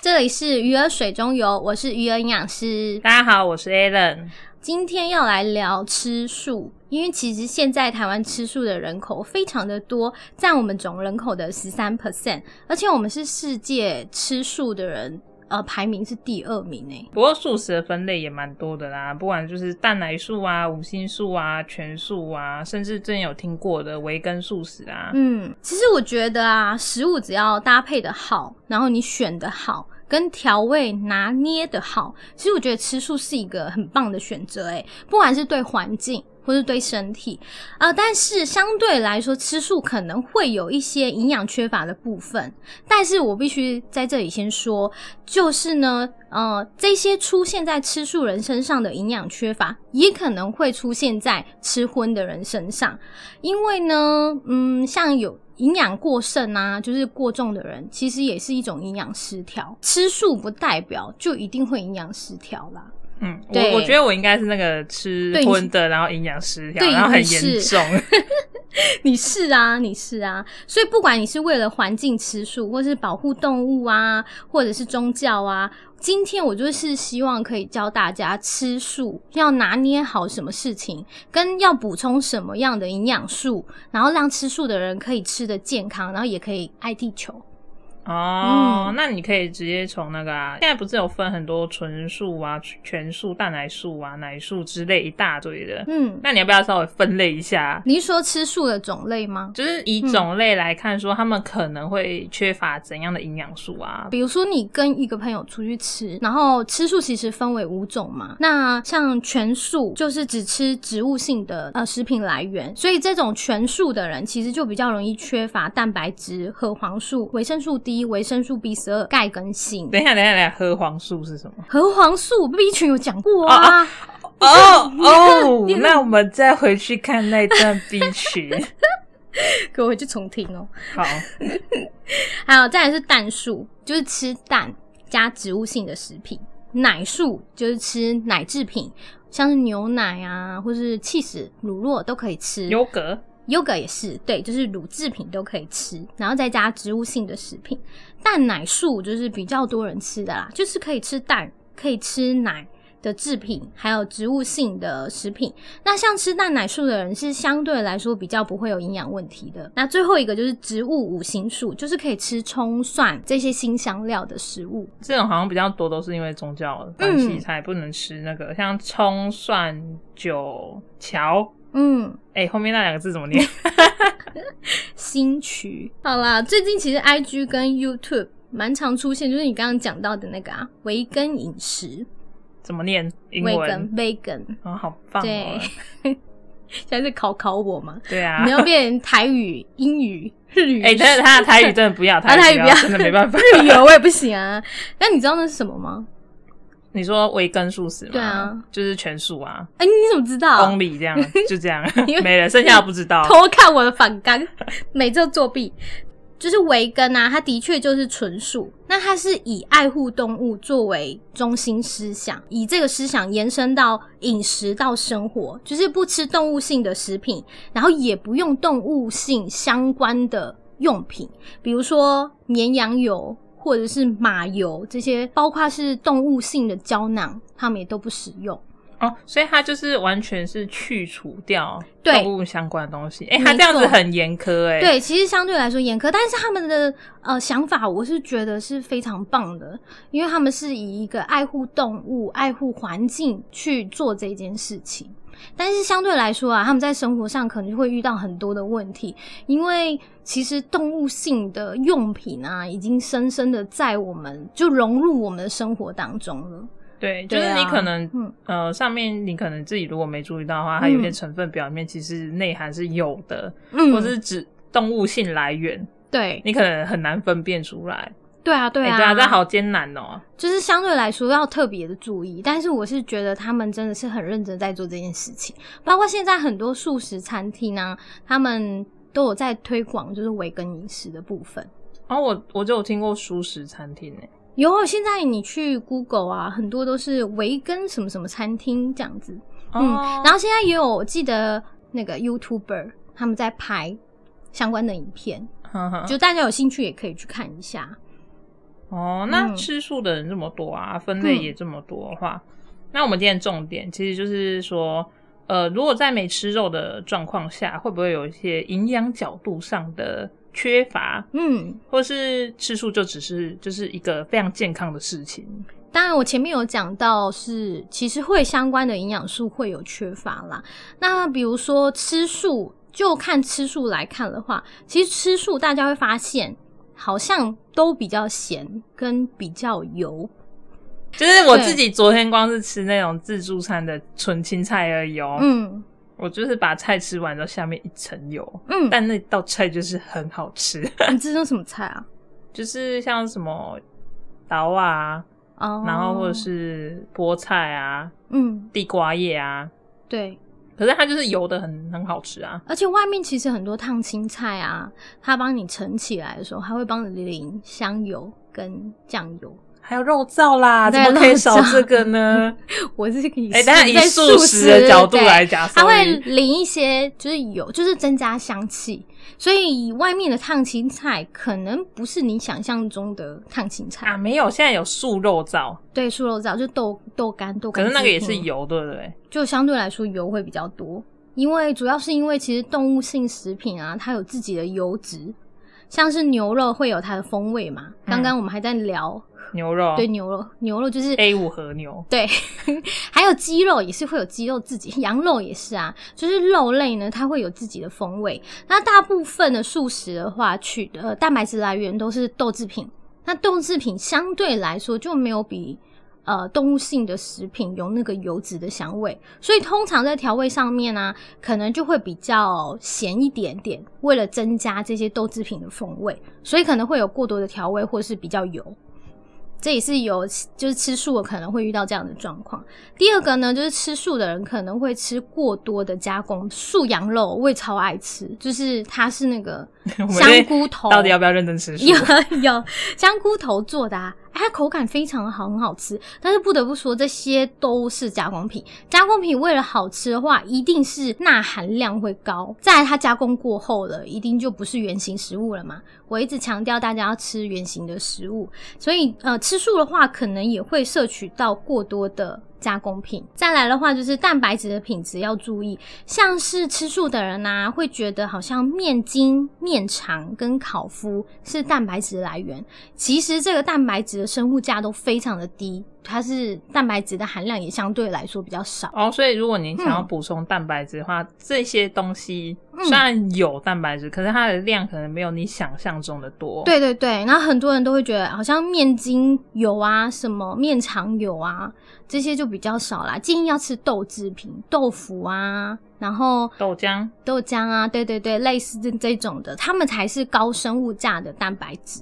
这里是鱼儿水中游，我是鱼儿营养师。大家好，我是 Alan。今天要来聊吃素，因为其实现在台湾吃素的人口非常的多，占我们总人口的十三 percent，而且我们是世界吃素的人。呃，排名是第二名诶。不过素食的分类也蛮多的啦，不管就是蛋奶素啊、五星素啊、全素啊，甚至之前有听过的维根素食啊。嗯，其实我觉得啊，食物只要搭配的好，然后你选的好，跟调味拿捏的好，其实我觉得吃素是一个很棒的选择诶。不管是对环境。或是对身体啊，但是相对来说，吃素可能会有一些营养缺乏的部分。但是我必须在这里先说，就是呢，呃，这些出现在吃素人身上的营养缺乏，也可能会出现在吃荤的人身上。因为呢，嗯，像有营养过剩啊，就是过重的人，其实也是一种营养失调。吃素不代表就一定会营养失调啦。嗯，我我觉得我应该是那个吃荤的，然后营养失调，然后很严重。你是啊，你是啊，所以不管你是为了环境吃素，或是保护动物啊，或者是宗教啊，今天我就是希望可以教大家吃素要拿捏好什么事情，跟要补充什么样的营养素，然后让吃素的人可以吃的健康，然后也可以爱地球。哦，那你可以直接从那个啊，现在不是有分很多纯素啊、全素、蛋奶素啊、奶素之类一大堆的，嗯，那你要不要稍微分类一下？你是说吃素的种类吗？就是以种类来看，说他们可能会缺乏怎样的营养素啊？比如说你跟一个朋友出去吃，然后吃素其实分为五种嘛，那像全素就是只吃植物性的呃食品来源，所以这种全素的人其实就比较容易缺乏蛋白质、核黄素、维生素 D。维生素 B 十二、钙跟锌。等一下，等一下，等一下，核黄素是什么？核黄素 B 群有讲过啊。哦哦，那我们再回去看那段 B 群，给我回去重听哦。好，还有再来是蛋素，就是吃蛋加植物性的食品；奶素就是吃奶制品，像是牛奶啊，或是气死乳酪都可以吃。优格。优格也是，对，就是乳制品都可以吃，然后再加植物性的食品。蛋奶素就是比较多人吃的啦，就是可以吃蛋，可以吃奶的制品，还有植物性的食品。那像吃蛋奶素的人是相对来说比较不会有营养问题的。那最后一个就是植物五行素，就是可以吃葱蒜这些新香料的食物。这种好像比较多都是因为宗教关系才不能吃那个，像葱蒜酒桥。嗯，哎，后面那两个字怎么念？新曲。好啦，最近其实 I G 跟 YouTube 蛮常出现，就是你刚刚讲到的那个啊，维根饮食怎么念？维根，vegan 啊，好棒！哦对，现在是考考我吗？对啊，你要变台语、英语、日语。哎，但是他的台语真的不要，他 台语不要，真的没办法。日语我也不行啊。那你知道那是什么吗？你说维根素食吗？对啊，就是全素啊。哎，你怎么知道？Only 这样，就这样，没了，剩下不知道。偷看我的反纲，每次作弊。就是维根啊，它的确就是纯素。那它是以爱护动物作为中心思想，以这个思想延伸到饮食到生活，就是不吃动物性的食品，然后也不用动物性相关的用品，比如说绵羊油。或者是马油这些，包括是动物性的胶囊，他们也都不使用哦。所以它就是完全是去除掉动物相关的东西。哎，它这样子很严苛哎。对，其实相对来说严苛，但是他们的呃想法，我是觉得是非常棒的，因为他们是以一个爱护动物、爱护环境去做这件事情。但是相对来说啊，他们在生活上可能会遇到很多的问题，因为其实动物性的用品啊，已经深深的在我们就融入我们的生活当中了。对，就是你可能呃，上面你可能自己如果没注意到的话，它有些成分表面其实内涵是有的，嗯或是指动物性来源，对你可能很难分辨出来。对啊，对啊，对啊，这好艰难哦。就是相对来说要特别的注意，但是我是觉得他们真的是很认真在做这件事情。包括现在很多素食餐厅呢，他们都有在推广就是维根饮食的部分。哦，我我就有听过素食餐厅诶，有。现在你去 Google 啊，很多都是维根什么什么餐厅这样子。嗯，然后现在也有我记得那个 YouTuber 他们在拍相关的影片，就大家有兴趣也可以去看一下。哦，那吃素的人这么多啊，分类也这么多的话，那我们今天重点其实就是说，呃，如果在没吃肉的状况下，会不会有一些营养角度上的缺乏？嗯，或是吃素就只是就是一个非常健康的事情？当然，我前面有讲到是其实会相关的营养素会有缺乏啦。那比如说吃素，就看吃素来看的话，其实吃素大家会发现。好像都比较咸，跟比较油。就是我自己昨天光是吃那种自助餐的纯青菜而已哦。嗯，我就是把菜吃完之后，下面一层油。嗯，但那道菜就是很好吃。你吃的什么菜啊？就是像什么刀啊，然后或者是菠菜啊，嗯，地瓜叶啊，对。可是它就是油的很很好吃啊，而且外面其实很多烫青菜啊，它帮你盛起来的时候，它会帮你淋香油跟酱油，还有肉燥啦，怎么可以少这个呢？我是可以哎，但是以素食的角度来讲，它会淋一些就是油，就是增加香气。所以外面的烫青菜可能不是你想象中的烫青菜。啊，没有，现在有素肉燥，对，素肉燥就豆豆干豆干，可是那个也是油，对不对？就相对来说油会比较多，因为主要是因为其实动物性食品啊，它有自己的油脂，像是牛肉会有它的风味嘛。刚刚我们还在聊。牛肉对牛肉，牛肉就是 A 五和牛。对，还有鸡肉也是会有鸡肉自己，羊肉也是啊，就是肉类呢，它会有自己的风味。那大部分的素食的话，取的蛋白质来源都是豆制品，那豆制品相对来说就没有比呃动物性的食品有那个油脂的香味，所以通常在调味上面呢，可能就会比较咸一点点，为了增加这些豆制品的风味，所以可能会有过多的调味或是比较油。这也是有，就是吃素的可能会遇到这样的状况。第二个呢，就是吃素的人可能会吃过多的加工素羊肉，我也超爱吃，就是它是那个 香菇头，到底要不要认真吃？有有香菇头做的啊。它口感非常好，很好吃。但是不得不说，这些都是加工品。加工品为了好吃的话，一定是钠含量会高。再来，它加工过后了，一定就不是原型食物了嘛。我一直强调大家要吃原型的食物，所以呃，吃素的话，可能也会摄取到过多的。加工品，再来的话就是蛋白质的品质要注意，像是吃素的人呐，会觉得好像面筋、面肠跟烤麸是蛋白质来源，其实这个蛋白质的生物价都非常的低。它是蛋白质的含量也相对来说比较少哦，所以如果您想要补充蛋白质的话，这些东西虽然有蛋白质，可是它的量可能没有你想象中的多。对对对，然后很多人都会觉得好像面筋有啊，什么面肠有啊，这些就比较少啦。建议要吃豆制品，豆腐啊，然后豆浆、豆浆啊，对对对，类似这这种的，它们才是高生物价的蛋白质。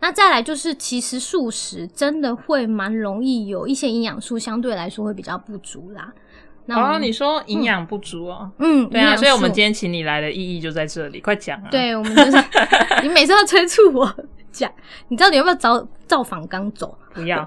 那再来就是，其实素食真的会蛮容易有一些营养素相对来说会比较不足啦。哦，你说营养不足哦？嗯，对啊，所以我们今天请你来的意义就在这里，快讲啊！对，我们就是 你每次要催促我讲，你知道你要不要找造访刚走？不要。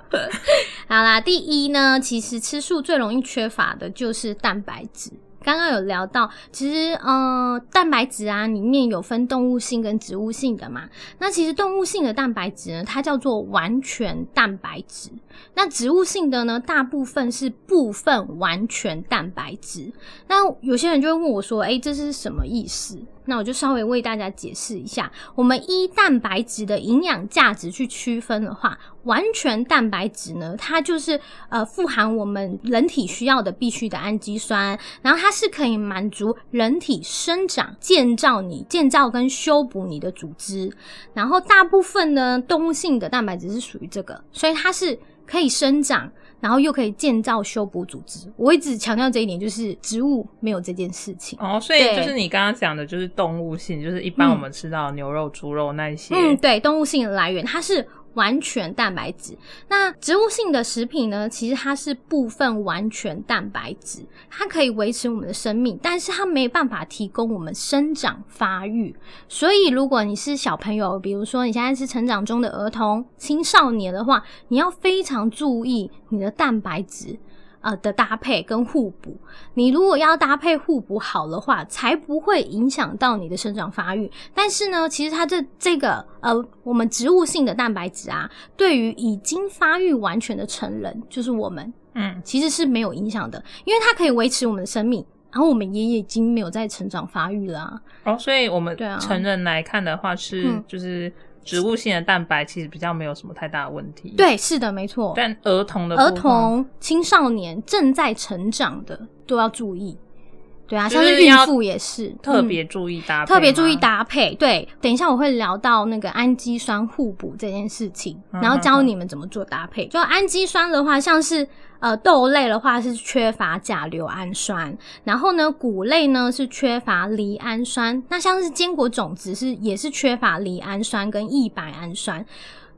好啦，第一呢，其实吃素最容易缺乏的就是蛋白质。刚刚有聊到，其实呃，蛋白质啊，里面有分动物性跟植物性的嘛。那其实动物性的蛋白质呢，它叫做完全蛋白质。那植物性的呢，大部分是部分完全蛋白质。那有些人就会问我说：“哎，这是什么意思？”那我就稍微为大家解释一下，我们依蛋白质的营养价值去区分的话，完全蛋白质呢，它就是呃富含我们人体需要的必须的氨基酸，然后它是可以满足人体生长、建造你建造跟修补你的组织，然后大部分呢动物性的蛋白质是属于这个，所以它是可以生长。然后又可以建造、修补组织。我一直强调这一点，就是植物没有这件事情。哦，所以就是你刚刚讲的，就是动物性，就是一般我们吃到牛肉、猪肉那些。嗯，对，动物性的来源，它是。完全蛋白质，那植物性的食品呢？其实它是部分完全蛋白质，它可以维持我们的生命，但是它没办法提供我们生长发育。所以，如果你是小朋友，比如说你现在是成长中的儿童、青少年的话，你要非常注意你的蛋白质。呃的搭配跟互补。你如果要搭配互补好的话，才不会影响到你的生长发育。但是呢，其实它这这个呃，我们植物性的蛋白质啊，对于已经发育完全的成人，就是我们，嗯，其实是没有影响的，因为它可以维持我们的生命。然后我们也已经没有在成长发育啦、哦，所以我们对啊成人来看的话是，嗯就是植物性的蛋白其实比较没有什么太大的问题。，对，是的，没错。但儿童的儿童、青少年正在成长的都要注意。对啊，像是孕妇也是嗯特别注意搭配吗、特别注意搭配。对，等一下我会聊到那个氨基酸互补这件事情，嗯然后教你们怎么做搭配。就氨基酸的话，像是呃豆类的话是缺乏甲硫氨酸，然后呢谷类呢是缺乏赖氨酸，那像是坚果种子是也是缺乏赖氨酸跟异白氨酸。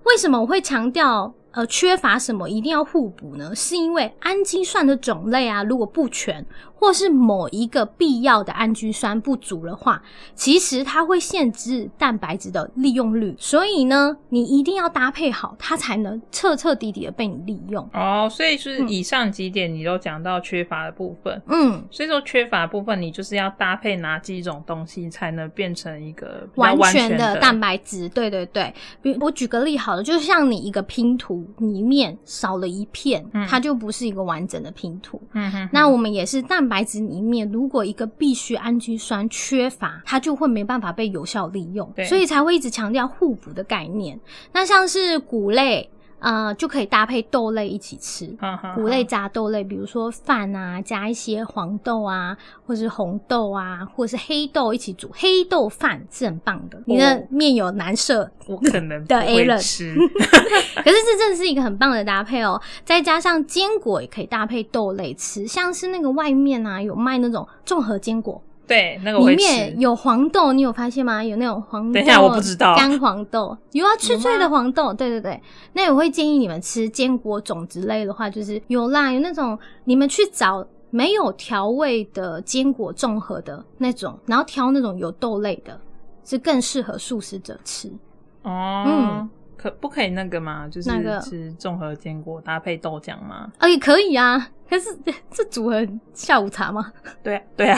为什么我会强调呃缺乏什么一定要互补呢？是因为氨基酸的种类啊，如果不全，或是某一个必要的氨基酸不足的话，其实它会限制蛋白质的利用率。所以呢，你一定要搭配好，它才能彻彻底底的被你利用。哦，所以是嗯以上几点你都讲到缺乏的部分。嗯，所以说缺乏的部分，你就是要搭配哪几种东西才能变成一个完全全的蛋白质，对对对。比我举个例好了，就像你一个拼图里面少了一片，嗯它就不是一个完整的拼图。嗯哼哼，那我们也是蛋白质里面，如果一个必需氨基酸缺乏，它就会没办法被有效利用对，所以才会一直强调互补的概念。那像是谷类，呃，就可以搭配豆类一起吃。谷类杂豆类，比如说饭啊，加一些黄豆啊，或是红豆啊，或是黑豆一起煮，黑豆饭是很棒的。你的面有难色，我可能 不的 A 会人吃，可是这真的是一个很棒的搭配哦。再加上坚果也可以搭配豆类吃，像是那个外面啊有卖那种综合坚果，对，那个里面。有黄豆，你有发现吗？有那种黄豆，等一下我不知道干黄豆，有啊，脆脆的黄豆，对对对。那我会建议你们吃坚果种子类的话，就是有啦，有那种你们去找没有调味的坚果综合的那种，然后挑那种有豆类的，是更适合素食者吃。哦，嗯可不可以那个吗？就是那个吃综合坚果搭配豆浆吗？啊，也可以啊，可是这组合下午茶吗？对对啊，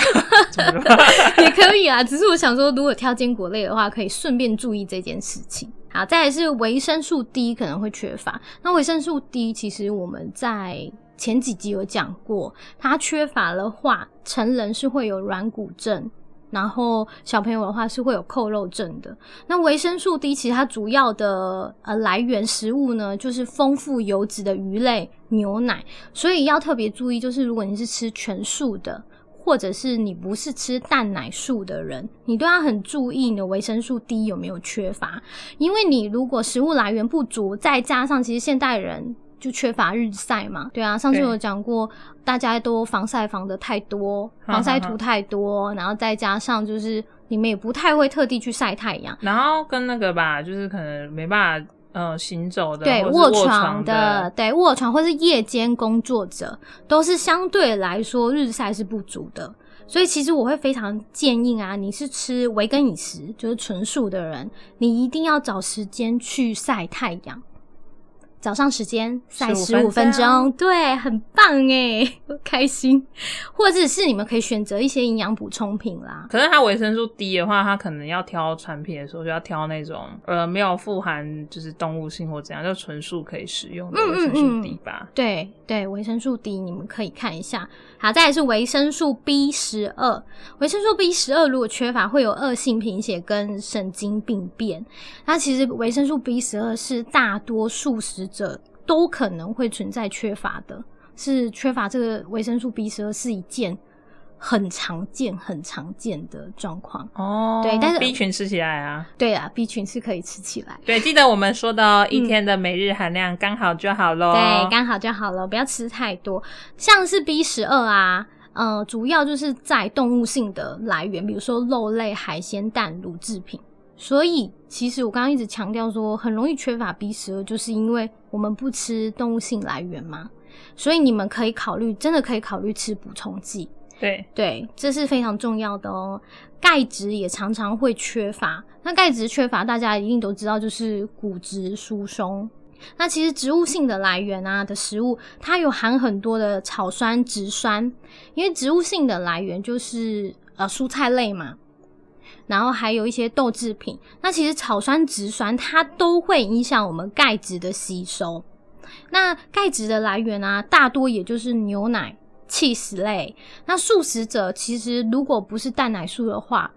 怎么了？也可以啊，只是我想说，如果挑坚果类的话，可以顺便注意这件事情。好，再来是维生素 D 可能会缺乏。那维生素 D 其实我们在前几集有讲过，它缺乏的话，成人是会有软骨症。然后小朋友的话是会有扣肉症的。那维生素 D 其实它主要的呃来源食物呢，就是丰富油脂的鱼类、牛奶，所以要特别注意，就是如果你是吃全素的，或者是你不是吃蛋奶素的人，你都要很注意你的维生素 D 有没有缺乏，因为你如果食物来源不足，再加上其实现代人。就缺乏日晒嘛，对啊，上次有讲过，大家都防晒防的太多，防晒哈涂太多，然后再加上就是你们也不太会特地去晒太阳，然后跟那个吧，就是可能没办法呃行走的，对，卧床的，对卧床或是夜间工作者，都是相对来说日晒是不足的。所以其实我会非常建议啊，你是吃维根饮食，就是纯素的人，你一定要找时间去晒太阳。早上时间晒十15五分分钟钟，对，很棒哎，开心。或者是你们可以选择一些营养补充品啦，可是它维生素 D 的话，它可能要挑产品的时候就要挑那种呃没有富含就是动物性或怎样，就纯素可以使用的嗯维生素嗯嗯 D 吧。对对，维生素 D 你们可以看一下。好，再来是维生素 B 十二，维生素 B 十二如果缺乏，会有恶性贫血跟神经病变。那其实维生素 B 十二是大多数食者都可能会存在缺乏的，是缺乏这个维生素 B 十二是一件很常见、很常见的状况。哦，对但是 B 群吃起来啊，对啊，B 群是可以吃起来。对，记得我们说的一天的每日含量刚好就好喽。嗯对，刚好就好了，不要吃太多。像是 B 十二啊，呃，主要就是在动物性的来源，比如说肉类、海鲜、蛋、乳制品。所以，其实我刚刚一直强调说，很容易缺乏 B 十二，就是因为我们不吃动物性来源嘛。所以你们可以考虑，真的可以考虑吃补充剂。对，对，这是非常重要的哦。钙质也常常会缺乏，那钙质缺乏，大家一定都知道，就是骨质疏松。那其实植物性的来源啊的食物，它有含很多的草酸、植酸，因为植物性的来源就是呃蔬菜类嘛，然后还有一些豆制品。那其实草酸、植酸它都会影响我们钙质的吸收。那钙质的来源啊，大多也就是牛奶、气食类。那素食者其实如果不是蛋奶素的话，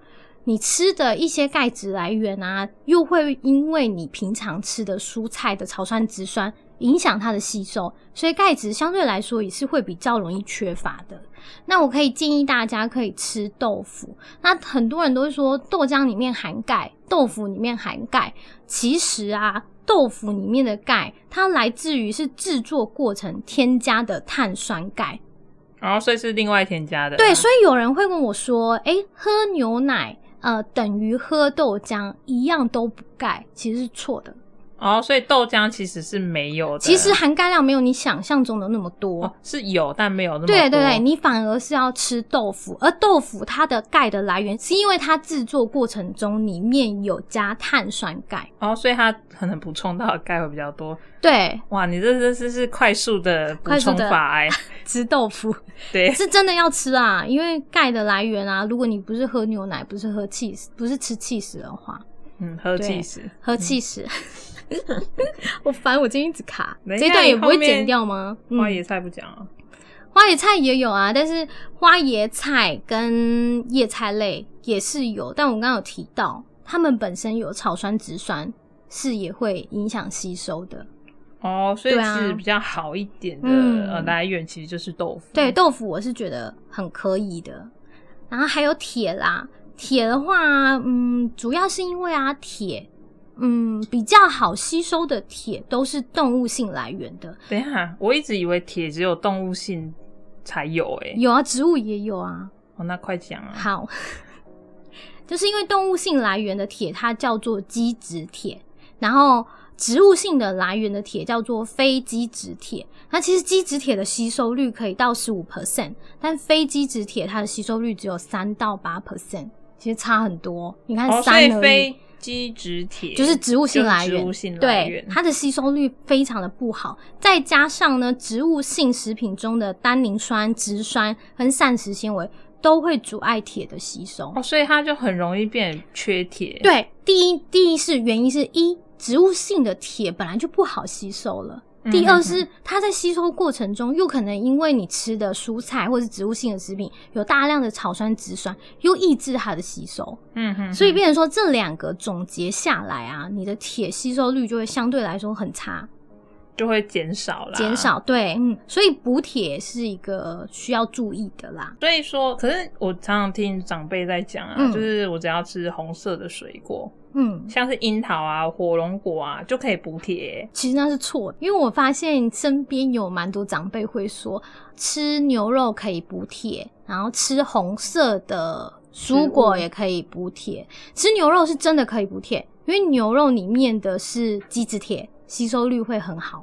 你吃的一些钙质来源啊，又会因为你平常吃的蔬菜的草酸、植酸影响它的吸收，所以钙质相对来说也是会比较容易缺乏的。那我可以建议大家可以吃豆腐。那很多人都会说豆浆里面含钙，豆腐里面含钙。其实啊，豆腐里面的钙它来自于是制作过程添加的碳酸钙。哦，所以是另外添加的。对，所以有人会问我说：“诶，喝牛奶？”呃，等于喝豆浆一样都补钙，其实是错的。哦，所以豆浆其实是没有的，其实含钙量没有你想象中的那么多，哦、是有但没有那么多。对对对，你反而是要吃豆腐，而豆腐它的钙的来源是因为它制作过程中里面有加碳酸钙，哦，所以它可能补充到的钙会比较多。对，哇，你这这是是快速的补充法哎，吃豆腐，对，是真的要吃啊，因为钙的来源啊，如果你不是喝牛奶，不是喝气，不是吃气食的话，嗯，喝气食，喝气食。我烦，我今天一直卡，这段也不会剪掉吗？花椰菜不讲啊，花椰菜也有啊，但是花椰菜跟叶菜类也是有，但我刚刚有提到，它们本身有草酸、植酸，是也会影响吸收的。哦，所以是比较好一点的呃来源，其实就是豆腐。对，豆腐我是觉得很可以的。然后还有铁啦，铁的话，嗯，主要是因为啊，铁。嗯，比较好吸收的铁都是动物性来源的。等一下，我一直以为铁只有动物性才有，哎有啊，植物也有啊。哦，那快讲啊。好，就是因为动物性来源的铁，它叫做基质铁，然后植物性的来源的铁叫做非基质铁。那其实基质铁的吸收率可以到十五 percent，但非基质铁它的吸收率只有三到八 percent，其实差很多。你看，三而已。基质铁就是植物性来源，对它的吸收率非常的不好。再加上呢，植物性食品中的单宁酸、植酸跟膳食纤维都会阻碍铁的吸收，哦，所以它就很容易变缺铁。对，第一，第一是原因是一植物性的铁本来就不好吸收了。第二是它在吸收过程中，又可能因为你吃的蔬菜或是植物性的食品有大量的草酸、植酸，又抑制它的吸收。嗯哼，所以变成说这两个总结下来啊，你的铁吸收率就会相对来说很差。就会减少了，减少对，嗯，所以补铁是一个需要注意的啦。所以说，可是我常常听长辈在讲啊，就是我只要吃红色的水果，嗯，像是樱桃啊、火龙果啊，就可以补铁。其实那是错的，因为我发现身边有蛮多长辈会说，吃牛肉可以补铁，然后吃红色的蔬果也可以补铁。吃牛肉是真的可以补铁，因为牛肉里面的是基质铁。吸收率会很好，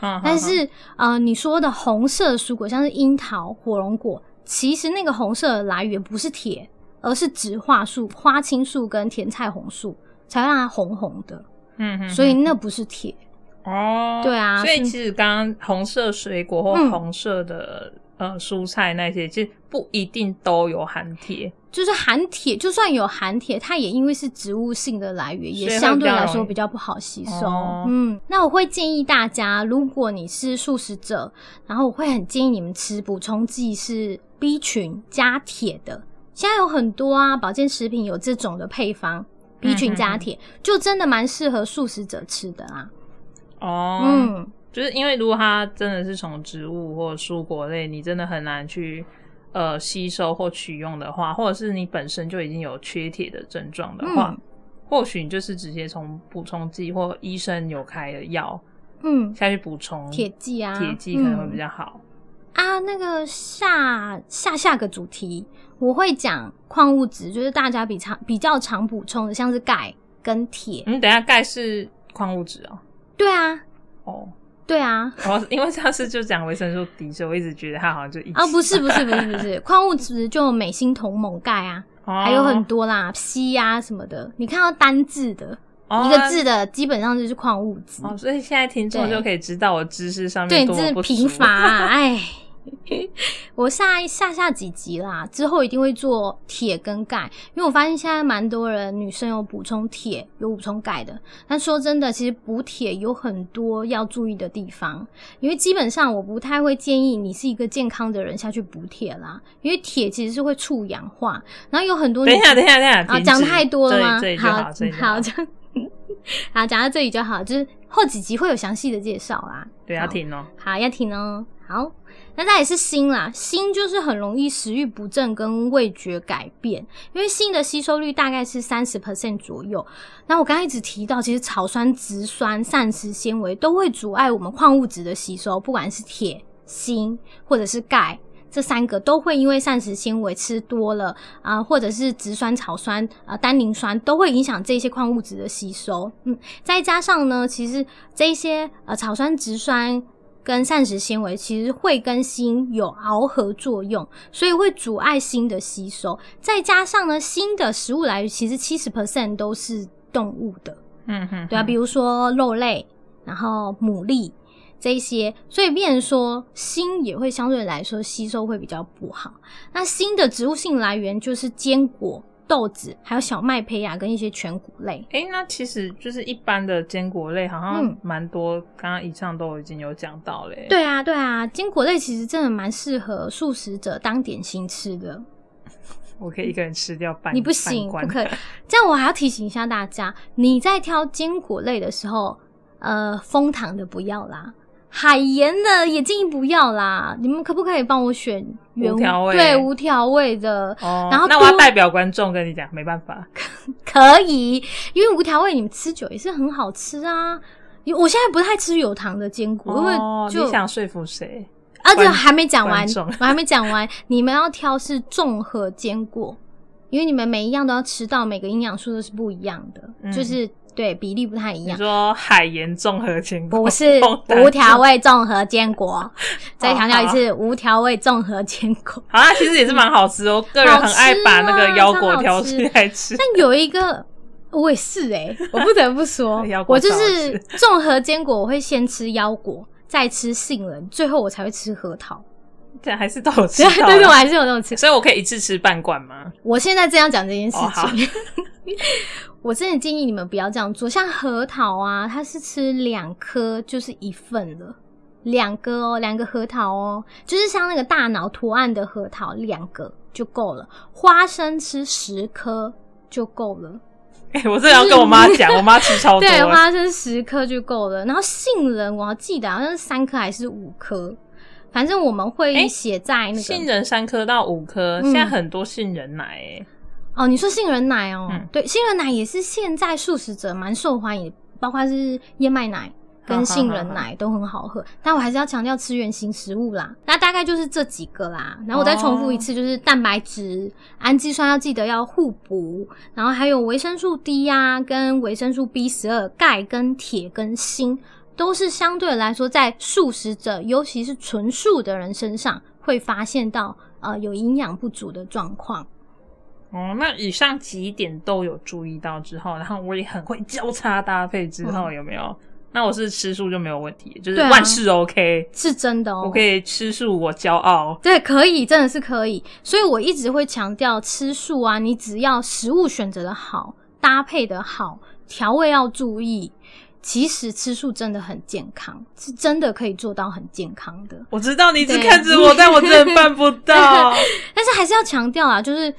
但是呃，你说的红色蔬果，像是樱桃、火龙果，其实那个红色的来源不是铁，而是植化素、花青素跟甜菜红素，才让它红红的。嗯哼，所以那不是铁哦。对啊，所以其实刚刚红色水果或红色的呃蔬菜那些，其实不一定都有含铁。就是含铁，就算有含铁，它也因为是植物性的来源，也相对来说比较不好吸收。嗯，那我会建议大家，如果你是素食者，然后我会很建议你们吃补充剂是 B 群加铁的。现在有很多啊，保健食品有这种的配方，B 群加铁，就真的蛮适合素食者吃的啊。哦，嗯，就是因为如果它真的是从植物或蔬果类，你真的很难去。呃，吸收或取用的话，或者是你本身就已经有缺铁的症状的话，或许你就是直接从补充剂或医生有开的药，嗯，下去补充铁剂啊，铁剂可能会比较好啊。那个下下下个主题，我会讲矿物质，就是大家比常比较常补充的，像是钙跟铁。嗯，等下钙是矿物质哦。对啊。哦。对啊，哦，因为上次就讲维生素 D，所以我一直觉得它好像就一啊，不是不是不是不是，矿物质就镁、锌、铜、锰、钙啊，还有很多啦，硒啊什么的。你看到单字的哦一个字的基本上就是矿物质。哦，所以现在听众就可以知道我知识上对，面多么不贫乏、啊，哎。我下一下下几集啦，之后一定会做铁跟钙，因为我发现现在蛮多人女生有补充铁，有补充钙的。但说真的，其实补铁有很多要注意的地方，因为基本上我不太会建议你是一个健康的人下去补铁啦，因为铁其实是会促氧化，然后有很多等一下，等一下，等一下，啊，讲太多了吗？好，好，这样好，讲到这里就好，就是后几集会有详细的介绍啦。对，要好停哦。好，要停哦。好，那再也是锌啦，锌就是很容易食欲不振跟味觉改变，因为锌的吸收率大概是三十 percent 左右。那我刚刚一直提到，其实草酸、植酸、膳食纤维都会阻碍我们矿物质的吸收，不管是铁、锌或者是钙。这三个都会因为膳食纤维吃多了啊、或者是植酸、草酸、啊单宁酸，都会影响这些矿物质的吸收。嗯，再加上呢，其实这些呃草酸、植酸跟膳食纤维其实会跟锌有螯合作用，所以会阻碍锌的吸收。再加上呢，锌的食物来源其实七十 percent 都是动物的，嗯哼，对啊，比如说肉类，然后牡蛎这一些，所以变成说锌也会相对来说吸收会比较不好。那锌的植物性来源就是坚果、豆子，还有小麦胚芽跟一些全谷类。哎、那其实就是一般的坚果类，好像嗯蛮多，刚刚以上都已经有讲到嘞。，对啊，对啊，坚果类其实真的蛮适合素食者当点心吃的。我可以一个人吃掉半，你不行，不可以。这样我还要提醒一下大家，你在挑坚果类的时候，呃，蜂糖的不要啦，海盐的也建议不要啦。你们可不可以帮我选原无调味对，无调味的哦，然后那我要代表观众跟你讲，没办法，可以，因为无调味你们吃久也是很好吃啊。我现在不太吃有糖的坚果，因哦为就你想说服谁？而且观还没讲完，我还没讲完。你们要挑是综合坚果，因为你们每一样都要吃到，每个营养素都是不一样的，嗯就是对比例不太一你样。说海盐综合坚果，不是无调味综合坚果，再强调一次，无调味综合坚果。好啦，其实也是蛮好吃哦。个人很爱把那个腰果挑出来吃。但有一个，我也是哎、我不得不说 我就是综合坚果，我会先吃腰果，再吃杏仁，最后我才会吃核桃。这还是都有吃对到对对，我啦还是有那种吃。所以我可以一次吃半罐吗？我现在这样讲这件事情，我真的建议你们不要这样做。像核桃啊，它是吃两颗就是一份了，两个哦，两个核桃哦，就是像那个大脑图案的核桃，两个就够了。花生吃十颗就够了，哎、我这要跟我妈讲，我妈吃超多。对，花生十颗就够了。然后杏仁我要记得好像是三颗还是五颗，反正我们会诶写在那个杏仁三颗到五颗，嗯现在很多杏仁奶哎、哦，你说杏仁奶哦，嗯对，杏仁奶也是现在素食者蛮受欢迎，包括是燕麦奶跟杏仁奶都很好喝。但我还是要强调吃原型食物啦。那大概就是这几个啦。然后我再重复一次，就是蛋白质、氨基酸要记得要互补，然后还有维生素 D 呀、跟维生素 B 十二、钙跟铁跟锌。都是相对来说，在素食者，尤其是纯素的人身上，会发现到呃有营养不足的状况。哦，那以上几点都有注意到之后，然后我也很会交叉搭配之后，有没有？那我是吃素就没有问题，就是万事 OK，、是真的哦，我可以吃素，我骄傲。对，可以，真的是可以。所以我一直会强调吃素啊，你只要食物选择的好，搭配的好，调味要注意。其实吃素真的很健康，是真的可以做到很健康的。我知道你一直看着我，但我真的办不到。但是还是要强调啊，就是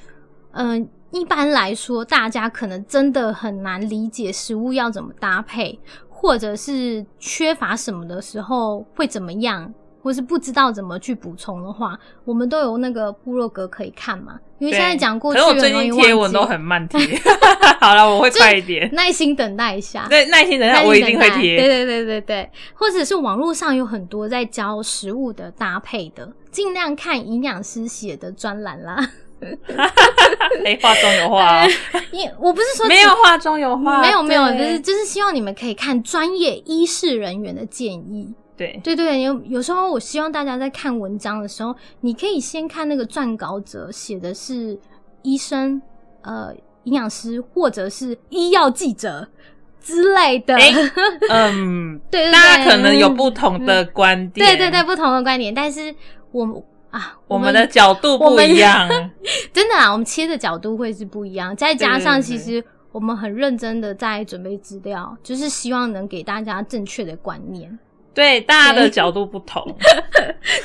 嗯、呃一般来说，大家可能真的很难理解食物要怎么搭配，或者是缺乏什么的时候会怎么样，或是不知道怎么去补充的话，我们都有那个部落格可以看嘛。因为现在讲过去，可是我最近贴文都很慢贴。好了，我会快一点。耐心等待一下。对，耐心等一下，耐心我一定会等待对贴。对对对对，或者是网络上有很多在教食物的搭配的，尽量看营养师写的专栏啦。哎，话中有话哦，因我不是说没有化妆有话，没有没有，就是就是希望你们可以看专业医事人员的建议。对，对对，有有时候我希望大家在看文章的时候，你可以先看那个撰稿者写的是医生、呃营养师或者是医药记者，之类的。哎 嗯，对对对，大家可能有不同的观点，对对对，不同的观点，但是我们啊，我们的角度不一样，真的啊，我们切的角度会是不一样，再加上其实我们很认真的在准备资料，就是希望能给大家正确的观念，对大家的角度不同，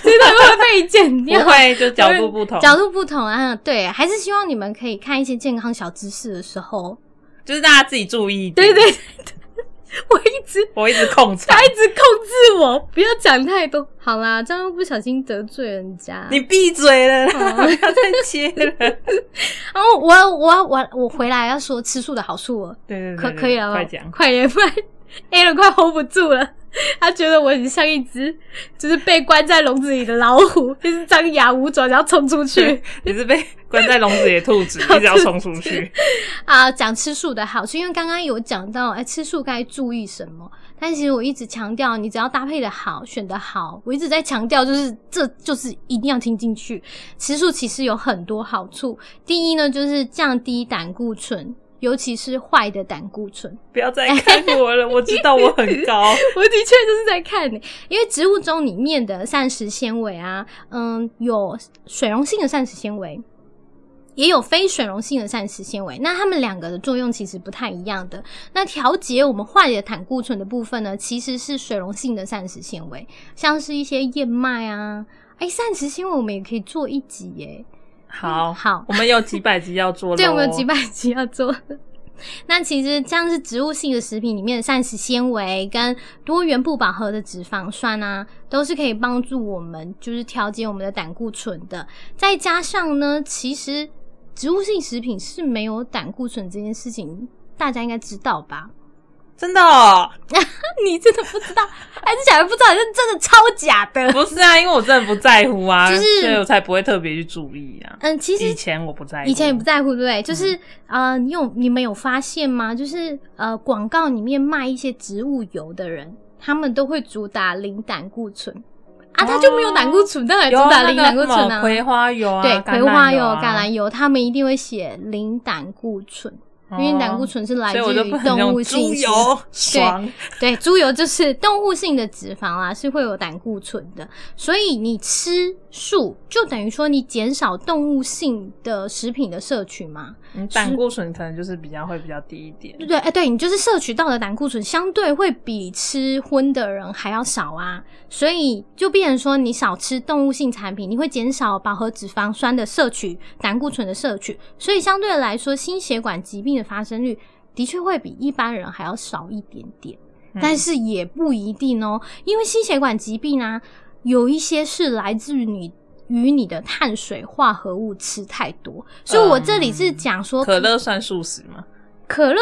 真的会被剪掉。不。会就角度不同，角度不同啊，对，还是希望你们可以看一些健康小知识的时候，就是大家自己注意一点。对对对，我一直我一直控制他，一直控制我，不要讲太多。好啦，这样又不小心得罪人家。你闭嘴了，哦不要再切了。对然后我我我我回来要说吃素的好处了，对对，可对可可以了吗？快讲。快点，不然 A 了快 hold 不住了。他觉得我很像一只就是被关在笼子里的老虎，就是张牙舞爪，然后冲出去。你是被关在笼子里的兔子，一直要冲出去。啊，讲吃素的好处，因为刚刚有讲到，哎，吃素该注意什么？但其实我一直强调，你只要搭配的好，选的好，我一直在强调，就是这就是一定要听进去。吃素其实有很多好处，第一呢，就是降低胆固醇，尤其是坏的胆固醇。不要再看我了，我知道我很高。我的确就是在看你，因为植物中里面的膳食纤维啊，嗯，有水溶性的膳食纤维，也有非水溶性的膳食纤维。那它们两个的作用其实不太一样的。那调节我们坏的胆固醇的部分呢，其实是水溶性的膳食纤维，像是一些燕麦啊，哎，膳食纤维我们也可以做一集耶。好好我们有几百集要做了，对，我们有几百集要做。那其实像是植物性的食品里面的膳食纤维跟多元不饱和的脂肪酸啊，都是可以帮助我们就是调节我们的胆固醇的。再加上呢，其实植物性食品是没有胆固醇这件事情，大家应该知道吧？真的哦 你真的不知道，还是小孩不知道？这真的超假的。不是啊，因为我真的不在乎啊，就是所以我才不会特别去注意啊。嗯，其实以前我不在乎，以前也不在乎，对不对？嗯就是、呃，你有你们有发现吗？就是呃，广告里面卖一些植物油的人，他们都会主打零胆固醇啊，他就没有胆固醇，当然主打零胆固醇啊。葵花油啊，对，葵花油、橄榄油，他们一定会写零胆固醇，因为胆固醇是来自于动物性油，爽。对，猪油就是动物性的脂肪啦，是会有胆固醇的，所以你吃素就等于说你减少动物性的食品的摄取嘛。嗯胆固醇可能就是比较会比较低一点。对对，哎，对你就是摄取到的胆固醇相对会比吃荤的人还要少啊，所以就变成说你少吃动物性产品，你会减少饱和脂肪酸的摄取、胆固醇的摄取，所以相对来说，心血管疾病的发生率的确会比一般人还要少一点点，嗯但是也不一定哦，因为心血管疾病啊，有一些是来自于你。与你的碳水化合物吃太多，所以我这里是讲说可乐算素食吗？可乐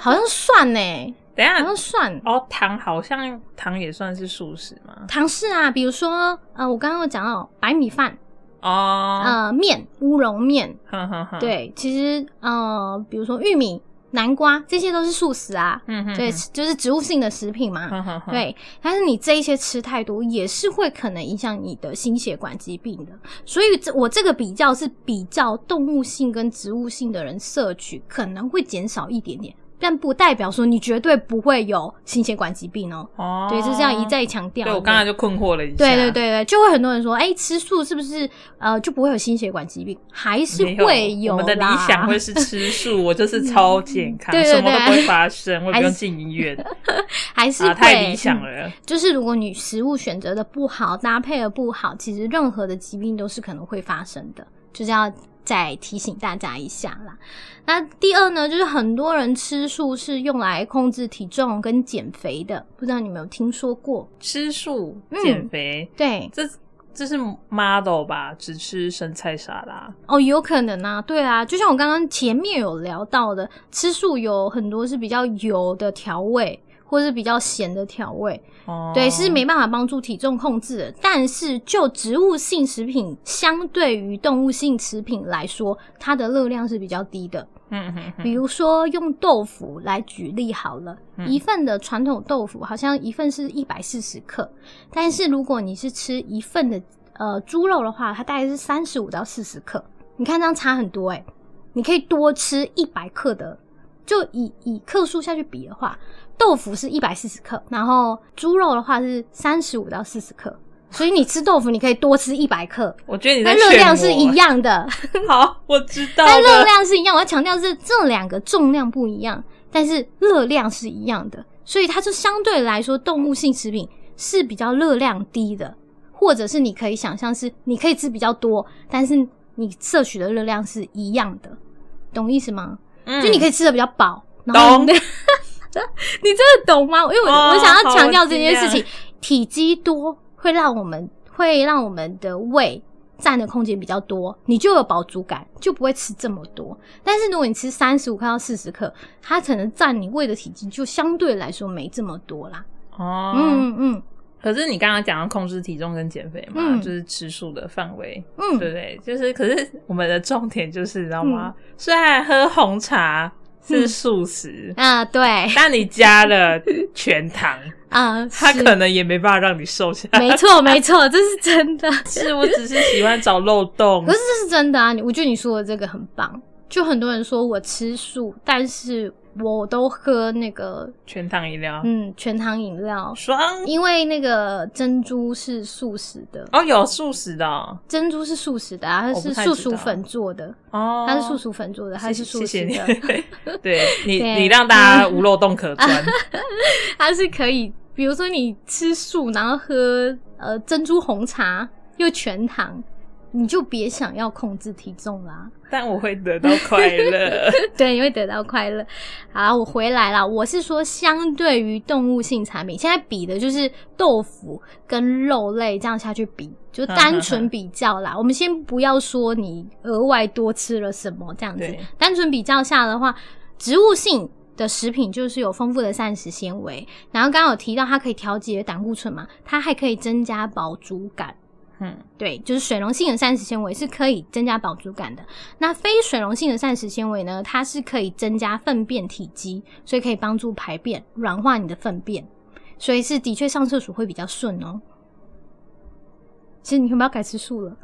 好像算呢、等下好像算哦，糖好像糖也算是素食吗？糖是啊，比如说呃，我刚刚有讲到白米饭，哦，呃，面乌龙面，哼哼哼，对，其实呃，比如说玉米、南瓜，这些都是素食啊，嗯哼，对，就是植物性的食品嘛。哼哼哼，对，但是你这一些吃太多，也是会可能影响你的心血管疾病的。所以这我这个比较是比较动物性跟植物性的人摄取可能会减少一点点，但不代表说你绝对不会有心血管疾病哦。哦，对，就是这样一再强调。对我刚才就困惑了一下，对对对对，就会很多人说，哎、吃素是不是呃就不会有心血管疾病？还是会有我们的理想会是吃素，我就是超健康，对对对什么都不会发生，我也不用进医院 还是、啊，太理想嗯了。就是如果你食物选择的不好，搭配的不好，其实任何的疾病都是可能会发生的，就是要再提醒大家一下啦。那第二呢，就是很多人吃素是用来控制体重跟减肥的，不知道你有没有听说过？吃素嗯减肥，对，这这是 model 吧？只吃生菜沙拉，哦，有可能啊，对啊，就像我刚刚前面有聊到的，吃素有很多是比较油的调味，或是比较咸的调味，哦，对，是没办法帮助体重控制的。但是就植物性食品相对于动物性食品来说，它的热量是比较低的。嗯哼哼，比如说用豆腐来举例好了，嗯一份的传统豆腐好像一份是一百四十克，但是如果你是吃一份的呃猪肉的话，它大概是三十五到四十克。你看这样差很多诶、你可以多吃一百克的就以以克数下去比的话，豆腐是一百四十克，然后猪肉的话是三十五到四十克。所以你吃豆腐，你可以多吃一百克，我觉得你但在热量是一样的，好，我知道 但热。量是一样。我要强调是这两个重量不一样，但是热量是一样的，所以它就相对来说，动物性食品是比较热量低的，或者是你可以想象是你可以吃比较多，但是你摄取的热量是一样的，懂意思吗？嗯就你可以吃的比较饱，然后懂你 你真的懂吗？因为我、哦我想要强调这件事情，体积多会让我们会让我们的胃占的空间比较多，你就有饱足感，就不会吃这么多。但是如果你吃三十五克到四十克，它可能占你胃的体积就相对来说没这么多啦。哦，嗯嗯可是你刚刚讲到控制体重跟减肥嘛，嗯就是吃素的范围，嗯对不对？就是，可是我们的重点就是，你知道嗯吗？虽然喝红茶是素食，啊，对但你加了全糖，啊，它可能也没办法让你瘦下来。没错没错，这是真的。是我只是喜欢找漏洞可。是这是真的啊！你我觉得你说的这个很棒。就很多人说我吃素，但是我都喝那个全糖饮料，嗯全糖饮料，爽。因为那个珍珠是素食的，哦，有素食的哦，珍珠是素食的、啊，它是素薯粉做的，哦。它是素薯粉做的，它是素谢谢你食的，，对你对。你让大家无漏洞可钻。它是可以，比如说你吃素，然后喝呃珍珠红茶又全糖，你就别想要控制体重啦。但我会得到快乐。对，你会得到快乐。好，我回来了。我是说，相对于动物性产品，现在比的就是豆腐跟肉类这样下去比，就单纯比较啦。我们先不要说你额外多吃了什么这样子，单纯比较下的话，植物性。的食品就是有丰富的膳食纤维，然后刚刚有提到它可以调节胆固醇嘛，它还可以增加饱足感，嗯，对，就是水溶性的膳食纤维是可以增加饱足感的。那非水溶性的膳食纤维呢，它是可以增加粪便体积，所以可以帮助排便、软化你的粪便，所以是的确上厕所会比较顺哦。其实你要不要改吃素了？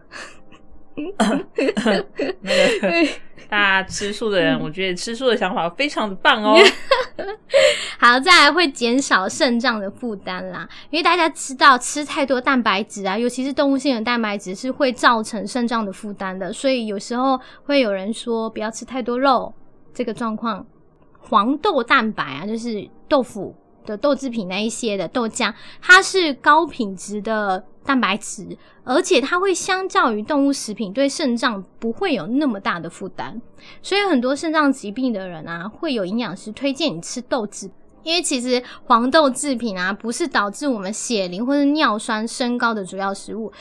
那个大家吃素的人，我觉得吃素的想法非常的棒哦。好，再来会减少肾脏的负担啦，因为大家知道吃太多蛋白质啊，尤其是动物性的蛋白质是会造成肾脏的负担的，所以有时候会有人说不要吃太多肉，这个状况，黄豆蛋白啊，就是豆腐的豆制品那一些的豆浆，它是高品质的蛋白质，而且它会相较于动物食品对肾脏不会有那么大的负担，所以很多肾脏疾病的人啊，会有营养师推荐你吃豆制。因为其实黄豆制品啊，不是导致我们血磷或者尿酸升高的主要食物。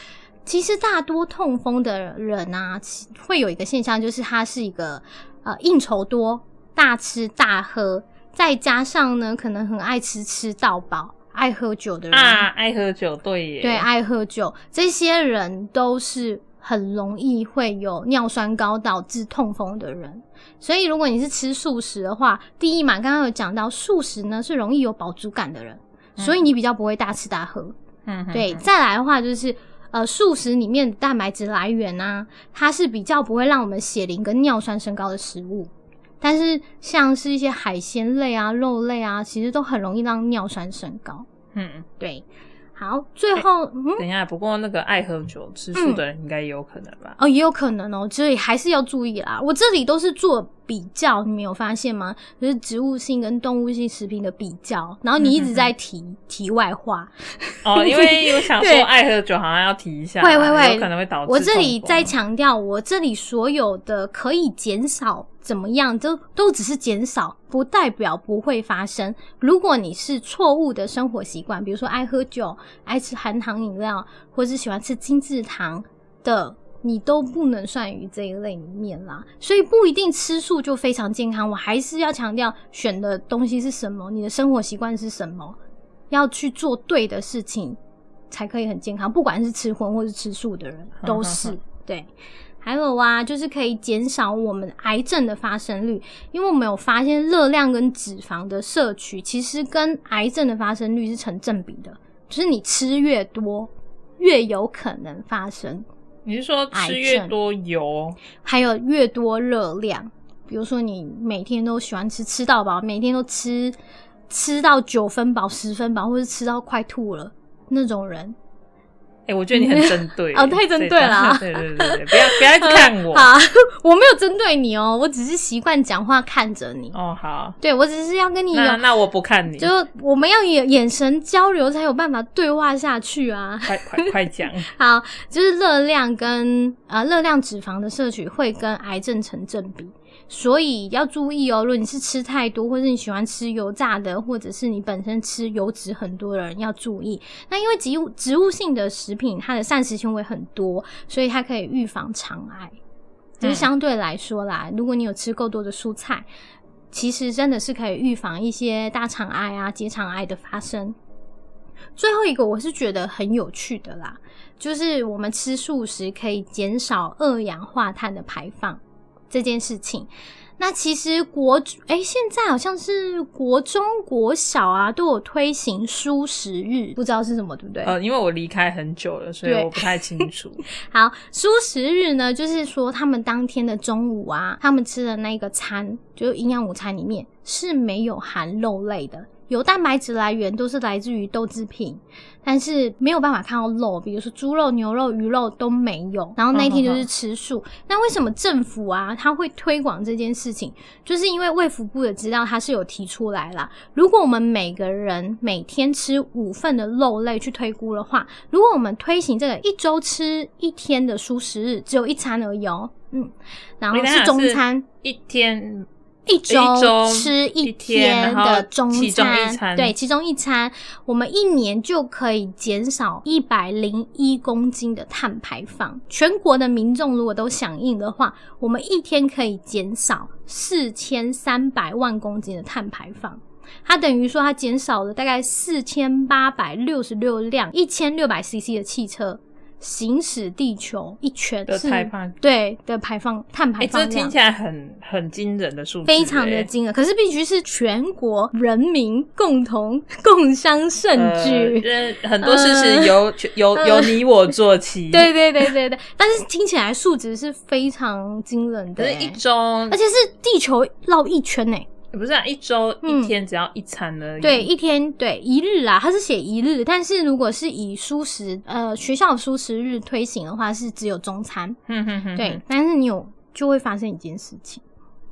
其实大多痛风的人啊，其会有一个现象，就是他是一个呃应酬多、大吃大喝，再加上呢，可能很爱吃吃到饱、爱喝酒的人啊，爱喝酒，对耶，对，爱喝酒，这些人都是很容易会有尿酸高导致痛风的人。所以，如果你是吃素食的话，第一嘛，刚刚有讲到素食呢是容易有饱足感的人，所以你比较不会大吃大喝。嗯，对，再来的话就是。呃，素食里面的蛋白质来源啊，它是比较不会让我们血磷跟尿酸升高的食物，但是像是一些海鲜类啊、肉类啊，其实都很容易让尿酸升高。嗯，对，好，最后、嗯，等一下，不过那个爱喝酒、吃素的人应该也有可能吧？哦，也有可能哦，所以还是要注意啦。我这里都是做比较，你没有发现吗？就是植物性跟动物性食品的比较，然后你一直在提题外话。哦，因为 我想说爱喝酒好像要提一下，会会会有可能会导致我这里在强调，我这里所有的可以减少怎么样，都都只是减少，不代表不会发生。如果你是错误的生活习惯，比如说爱喝酒、爱吃含糖饮料，或是喜欢吃精致糖的。你都不能算于这一类里面啦，所以不一定吃素就非常健康。我还是要强调，选的东西是什么，你的生活习惯是什么，要去做对的事情，才可以很健康。不管是吃荤或是吃素的人，都是对。还有啊，就是可以减少我们癌症的发生率，因为我们有发现热量跟脂肪的摄取，其实跟癌症的发生率是成正比的，就是你吃越多，越有可能发生。你是说吃越多油？还有越多热量，比如说你每天都喜欢吃吃到饱，每天都吃吃到九分饱、十分饱，或者吃到快吐了那种人。哎、我觉得你很针对哦太针对了啊对对对对，不要不要一直看我。好，我没有针对你哦，我只是习惯讲话看着你。哦，好，对我只是要跟你有那那我不看你，就我们要眼眼神交流，才有办法对话下去啊。快快快讲。好，就是热量跟呃热量脂肪的摄取会跟癌症成正比，所以要注意哦。如果你是吃太多，或者你喜欢吃油炸的，或者是你本身吃油脂很多的人，要注意。那因为植物植物性的食品，它的膳食纤维很多，所以它可以预防肠癌。就是相对来说啦，如果你有吃够多的蔬菜，其实真的是可以预防一些大肠癌啊、结肠癌的发生。最后一个我是觉得很有趣的啦，就是我们吃素食可以减少二氧化碳的排放这件事情。那其实国诶、现在好像是国中、国小啊都有推行蔬食日，不知道是什么，对不对？呃，因为我离开很久了，所以我不太清楚。好，蔬食日呢，就是说他们当天的中午啊，他们吃的那个餐，就是营养午餐里面是没有含肉类的，有蛋白质来源都是来自于豆制品，但是没有办法看到肉，比如说猪肉、牛肉、鱼肉都没有。然后那一天就是吃素。那为什么政府啊，他会推广这件事情？就是因为卫福部的资料它是有提出来啦。如果我们每个人每天吃五份的肉类去推估的话，如果我们推行这个一周吃一天的蔬食日，只有一餐而已哦，嗯，然后是中餐，一天一周吃一一天的中其中，一餐对，其中一餐，我们一年就可以减少一百零一公斤的碳排放。全国的民众如果都响应的话，我们一天可以减少四千三百万公斤的碳排放。它等于说，它减少了大概四千八百六十六辆一千六百 CC 的汽车行驶地球一圈的排放对的排放碳哎、排放量。这听起来很很惊人的数字、非常的哎惊人，可是必须是全国人民共同 共襄盛举。很多事是由、由由你我做起。对对对对对，但是听起来数值是非常惊人的欸，一周，而且是地球绕一圈呢。不是啊，一周嗯一天只要一餐而已。对，一天对一日啦，它是写一日，但是如果是以舒食呃学校舒食日推行的话，是只有中餐。哼哼哼，对，但是你有就会发生一件事情，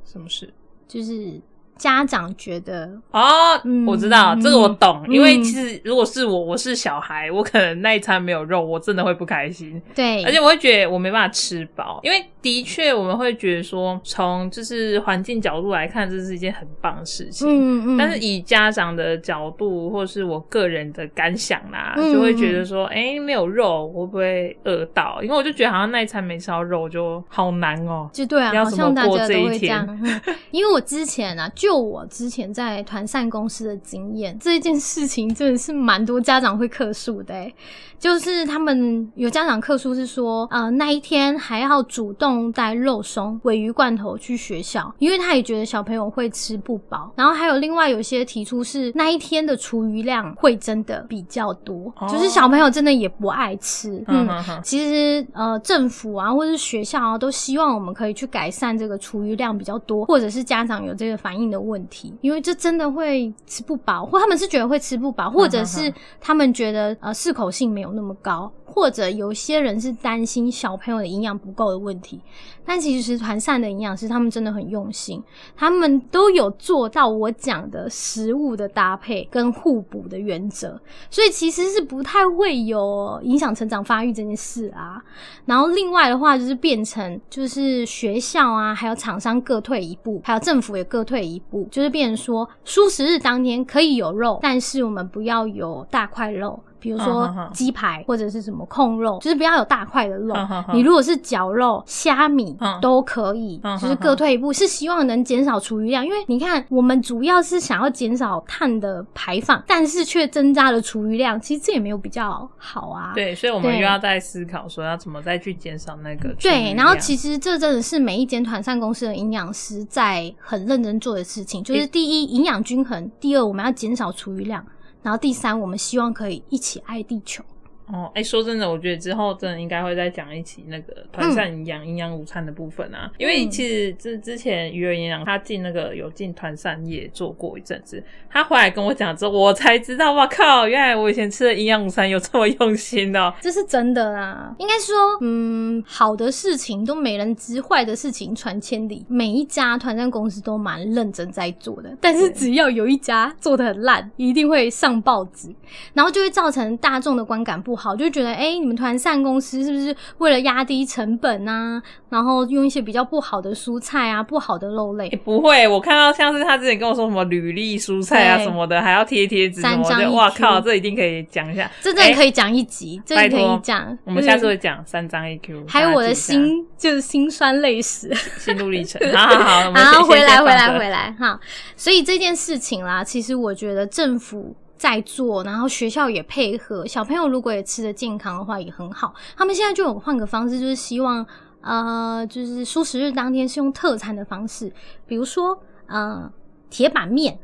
什么事？就是家长觉得哦，嗯我知道、嗯这个我懂，嗯。因为其实如果是我，我是小孩，我可能那一餐没有肉，我真的会不开心，对，而且我会觉得我没办法吃饱，因为的确我们会觉得说，从就是环境角度来看，这是一件很棒的事情。嗯嗯，但是以家长的角度，或是我个人的感想啦，嗯就会觉得说，哎、没有肉，我会不会饿到？因为我就觉得好像那一餐没吃到肉就好难哦、就对啊，要怎么好像大过这一家都会这天？因为我之前啊，就我之前在团膳公司的经验，这件事情真的是蛮多家长会客诉的、欸。就是他们有家长客诉是说，呃，那一天还要主动带肉松、尾鱼罐头去学校，因为他也觉得小朋友会吃不饱。然后还有另外有些提出是那一天的厨余量会真的比较多，哦就是小朋友真的也不爱吃。嗯，其实呃，政府啊，或者是学校啊，都希望我们可以去改善这个厨余量比较多，或者是家长有这个反应的问题，因为这真的会吃不饱，或他们是觉得会吃不饱，或者是他们觉得呃适口性没有那么高，或者有些人是担心小朋友的营养不够的问题。但其实团膳的营养师他们真的很用心，他们都有做到我讲的食物的搭配跟互补的原则，所以其实是不太会有影响成长发育这件事啊。然后另外的话就是变成就是学校啊，还有厂商各退一步，还有政府也各退一步，就是变成说蔬食日当天可以有肉，但是我们不要有大块肉。比如说鸡排或者是什么控肉，就是不要有大块的肉。你如果是绞肉、虾米嗯。都可以，就是各退一步，是希望能减少厨余量。因为你看，我们主要是想要减少碳的排放，但是却增加了厨余量，其实这也没有比较好啊。对，所以我们又要在思考说要怎么再去减少那个对，然后其实实这真的是每一间团膳公司的营养师在很认真做的事情，就是第一营养均衡，第二我们要减少厨余量，然后第三我们希望可以一起爱地球。哦，哎，说真的，我觉得之后真的应该会再讲一起那个团膳营养、营养午餐的部分啊。因为其实之之前鱼儿营养他进那个有进团膳业做过一阵子，他回来跟我讲之后，我才知道，哇靠，原来我以前吃的营养午餐有这么用心的。这是真的啦，应该说，嗯，好的事情都没人知，坏的事情传千里。每一家团膳公司都蛮认真在做的，但是只要有一家做的很烂，一定会上报纸，然后就会造成大众的观感不好，就觉得哎，你们团膳公司是不是为了压低成本啊？然后用一些比较不好的蔬菜啊，不好的肉类？不会，我看到像是他之前跟我说什么履历蔬菜啊什么的，还要贴贴纸什么的，哇靠，这一定可以讲一下，真的可以讲一集，这可以讲。我们下次会讲三张 A Q，还有我的心就是心酸泪史，心路历程。好好好，好回来回来回来哈。所以这件事情啦，其实我觉得政府。在做，然后学校也配合，小朋友如果也吃的健康的话也很好。他们现在就有换个方式，就是希望呃，就是素食日当天是用特餐的方式，比如说呃铁板面，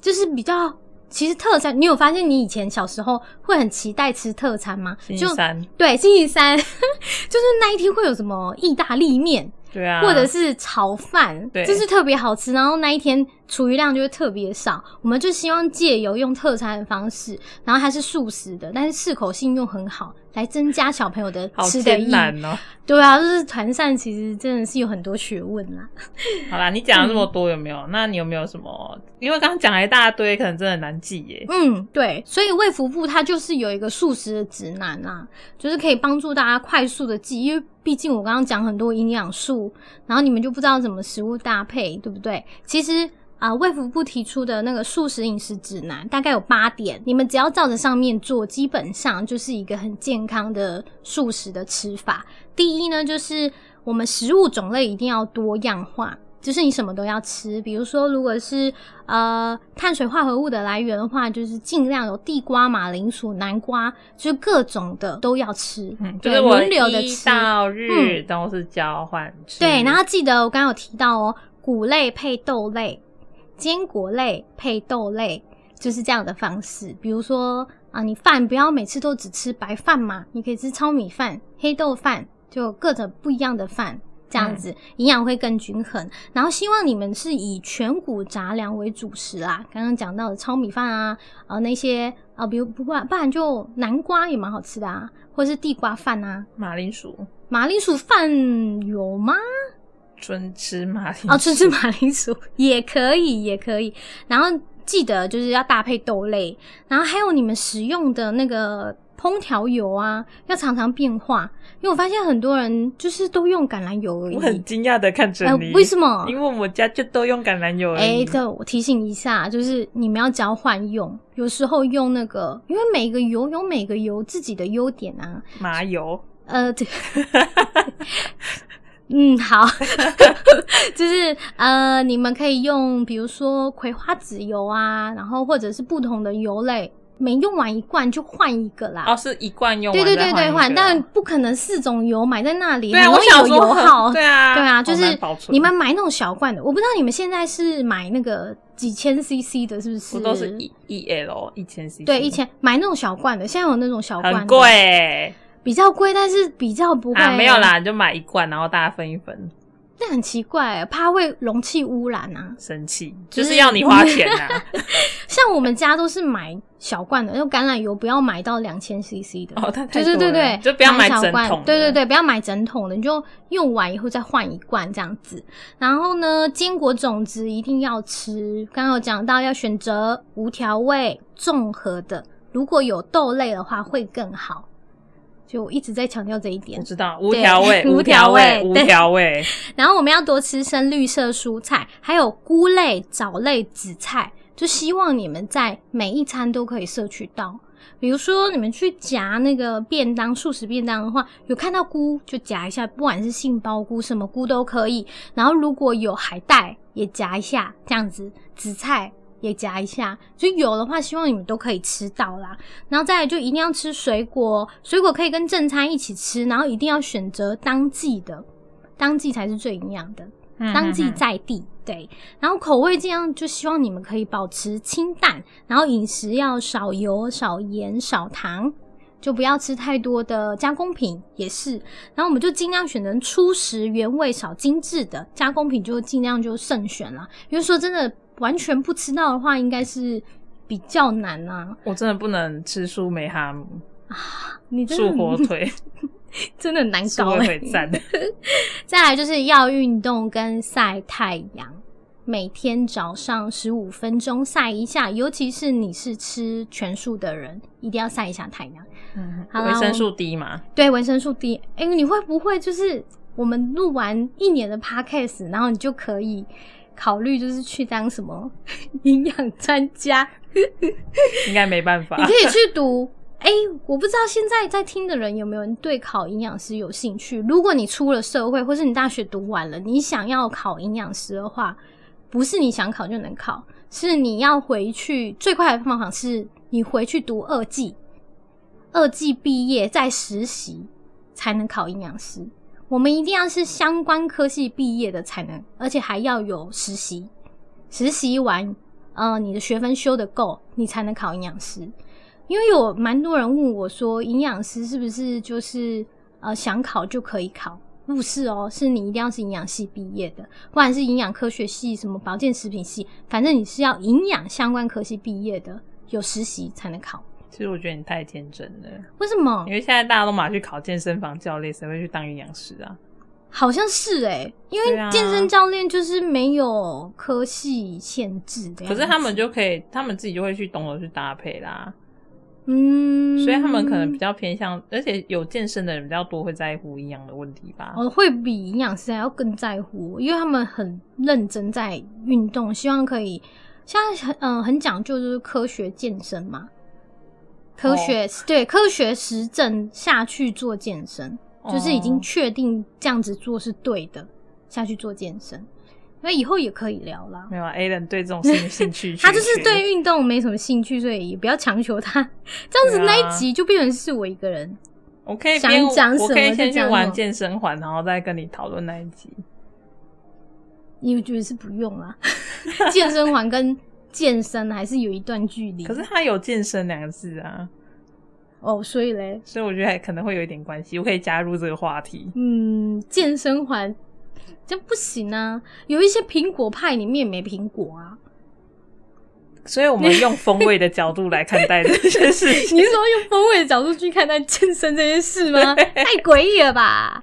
就是比较其实特餐。你有发现你以前小时候会很期待吃特餐吗？星期三对星期三，就是那一天会有什么意大利面。对啊，或者是炒饭，对，就是特别好吃。然后那一天厨余量就会特别少。我们就希望借由用特餐的方式，然后它是素食的，但是适口性又很好，来增加小朋友的吃的意。哦。对啊，就是团膳其实真的是有很多学问啦。好啦，你讲了这么多有没有？那你有没有什么？因为刚刚讲了一大堆，可能真的难记耶。嗯，对，所以卫福部它就是有一个素食的指南啊，就是可以帮助大家快速的记，因为毕竟我刚刚讲很多营养素，然后你们就不知道怎么食物搭配，对不对？其实。啊，卫福部提出的那个素食饮食指南大概有八点，你们只要照着上面做，基本上就是一个很健康的素食的吃法。第一呢，就是我们食物种类一定要多样化，就是你什么都要吃。比如说，如果是呃碳水化合物的来源的话，就是尽量有地瓜、马铃薯、南瓜，就是各种的都要吃。嗯，就是轮流的吃，到日都是交换吃。对，然后记得我刚刚有提到哦，谷类配豆类。坚果类配豆类就是这样的方式，比如说啊，你饭不要每次都只吃白饭嘛，你可以吃糙米饭、黑豆饭，就各种不一样的饭，这样子营养会更均衡。然后希望你们是以全谷杂粮为主食啦，刚刚讲到的糙米饭啊，啊那些啊，比如不不不然就南瓜也蛮好吃的啊，或是地瓜饭啊，马铃薯，马铃薯饭有吗？纯吃马铃哦，纯吃马铃薯也可以，也可以。然后记得就是要搭配豆类，然后还有你们使用的那个烹调油啊，要常常变化。因为我发现很多人就是都用橄榄油而已。我很惊讶的看着你，为什么？因为我家就都用橄榄油。哎，这我提醒一下，就是你们要交换用，有时候用那个，因为每个油有每个油自己的优点啊。麻油。呃，对。嗯，好，就是呃，你们可以用，比如说葵花籽油啊，然后或者是不同的油类，每用完一罐就换一个啦。哦，是一罐用完，对对对对，换，但不可能四种油买在那里，对啊，我有油耗，对啊，对啊，就是你们买那种小罐的，我不知道你们现在是买那个几千 CC 的，是不是？我都是一一 L 一千 CC，对，一千买那种小罐的，现在有那种小罐，很贵。比较贵，但是比较不会。没有啦，就买一罐，然后大家分一分。那很奇怪，怕会容器污染啊！生气，就是要你花钱啊！像我们家都是买小罐的，用橄榄油不要买到两千 CC 的。哦，对对对对，就不要买整桶。对对对，不要买整桶的，你就用完以后再换一罐这样子。然后呢，坚果种子一定要吃。刚刚有讲到要选择无调味、综合的，如果有豆类的话会更好。就一直在强调这一点，我知道 无调味，无调味，无调味。然后我们要多吃深绿色蔬菜，还有菇类、藻类、紫菜，就希望你们在每一餐都可以摄取到。比如说，你们去夹那个便当、素食便当的话，有看到菇就夹一下，不管是杏鲍菇、什么菇都可以。然后如果有海带，也夹一下，这样子。紫菜。也夹一下，就有的话，希望你们都可以吃到啦。然后再来就一定要吃水果，水果可以跟正餐一起吃，然后一定要选择当季的，当季才是最营养的，当季在地。对，然后口味这样就希望你们可以保持清淡，然后饮食要少油、少盐、少糖，就不要吃太多的加工品，也是。然后我们就尽量选择初食、原味、少精致的加工品，就尽量就慎选了。因为说真的，完全不吃到的话，应该是比较难啊。我真的不能吃素梅哈姆啊，你真素火腿，真的很难素搞、欸。火腿赞。再来就是要运动跟晒太阳，每天早上十五分钟晒一下，尤其是你是吃全素的人，一定要晒一下太阳。嗯维生素 D 嘛，对，维生素 D。哎、你会不会就是我们录完一年的 podcast，然后你就可以考虑就是去当什么 营养专家？应该没办法你。可以去读。哎、我不知道现在在听的人有没有人对考营养师有兴趣。如果你出了社会，或是你大学读完了，你想要考营养师的话，不是你想考就能考，是你要回去。最快的方法是你回去读二技，二技毕业再实习才能考营养师。我们一定要是相关科系毕业的才能，而且还要有实习。实习完，呃，你的学分修得够，你才能考营养师。因为有蛮多人问我说，营养师是不是就是呃想考就可以考？不是哦，是你一定要是营养系毕业的，不管是营养科学系、什么保健食品系，反正你是要营养相关科系毕业的，有实习才能考。其实我觉得你太天真了，为什么因？为现在大家都马去考健身房教练，谁会去当营养师啊？好像是诶、因为健身教练就是没有科系限制的。可是他们，就可以，他们自己就会去懂得去搭配啦，嗯，所以他们可能比较偏向，而且有健身的人比较多，会在乎营养的问题吧。我会比营养师还要更在乎，因为他们很认真在运动，希望可以现在很嗯、很讲究就是科学健身嘛，科学、对科学实证下去做健身，就是已经哦确定这样子做是对的，下去做健身。那以后也可以聊啦。没有啊 a l a n 对这种事情兴趣 他就是对运动没什么兴趣，所以也不要强求他。这样子那一集就变成是我一个人。我可以想边讲什么我可以先去玩健身环，然后再跟你讨论那一集。你觉得是不用啊？健身环跟健身还是有一段距离。可是他有健身两个字啊，哦，所以嘞，所以我觉得还可能会有一点关系。我可以加入这个话题。嗯，健身环这不行啊。有一些苹果派里面没苹果啊。所以我们用风味的角度来看待这件事情。你是说用风味的角度去看待健身这件事吗？太诡异了吧！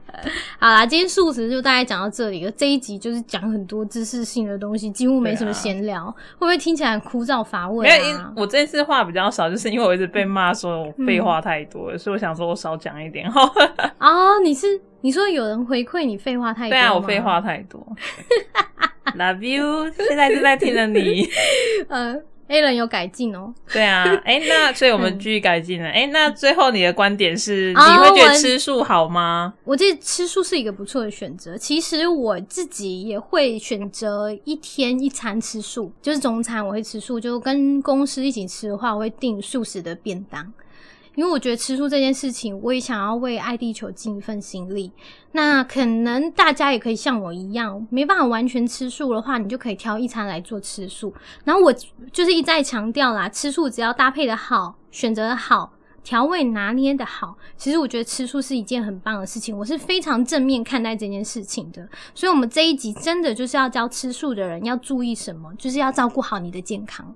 好啦，今天素食就大概讲到这里了。这一集就是讲很多知识性的东西，几乎没什么闲聊，会不会听起来很枯燥乏味？我这次话比较少，就是因为我一直被骂说我废话太多了，所以我想说我少讲一点哈。哦，你是你说有人回馈你废话太多？对啊，我废话。太多。Love you，现在正在听着你。呃，A 人有改进哦。对啊，哎、那所以我们继续改进了。哎、那最后你的观点是，哦你会觉得吃素好吗？我觉得吃素是一个不错的选择。其实我自己也会选择一天一餐吃素，就是中餐我会吃素，就跟公司一起吃的话，我会订素食的便当。因为我觉得吃素这件事情，我也想要为爱地球尽一份心力。那可能大家也可以像我一样，没办法完全吃素的话，你就可以挑一餐来做吃素。然后我就是一再强调啦，吃素只要搭配的好，选择的好，调味拿捏的好，其实我觉得吃素是一件很棒的事情，我是非常正面看待这件事情的。所以，我们这一集真的就是要教吃素的人要注意什么，就是要照顾好你的健康。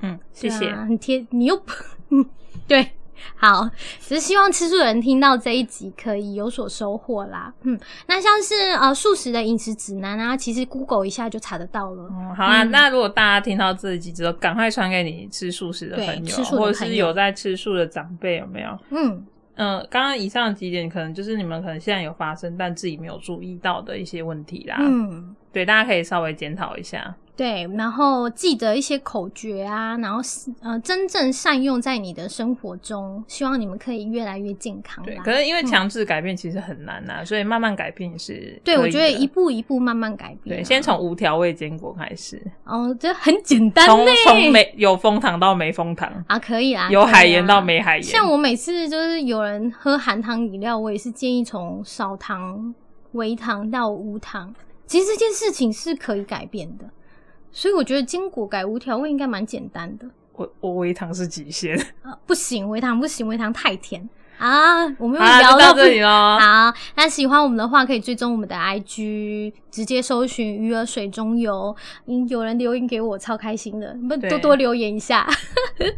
嗯，谢谢。啊、很贴，你又不 对。好，只是希望吃素的人听到这一集可以有所收获啦。嗯，那像是呃素食的饮食指南啊，其实 Google 一下就查得到了。嗯，好啊，嗯那如果大家听到这一集之后，赶快传给你吃素食的朋友，吃素的或者是有在吃素的长辈，有没有？嗯，嗯、刚刚以上几点可能就是你们可能现在有发生，但自己没有注意到的一些问题啦。嗯，对，大家可以稍微检讨一下。对，然后记得一些口诀啊，然后呃，真正善用在你的生活中，希望你们可以越来越健康对，可是因为强制改变其实很难呐、所以慢慢改变是对，我觉得一步一步慢慢改变啊。对，先从无调味坚果开始，哦，这很简单从没有蜂糖到没蜂糖，啊，可以啊，有海盐到啊没海盐。像我每次就是有人喝含糖饮料，我也是建议从少糖、微糖到无糖。其实这件事情是可以改变的，所以我觉得坚果改无调味应该蛮简单的。我我微糖是极限。啊不行，微糖不行，微糖太甜啊！我们又聊到不这里喽。好，那喜欢我们的话，可以追踪我们的 IG，直接搜寻“鱼儿水中游”。嗯，有人留言给我，超开心的，不对多多留言一下，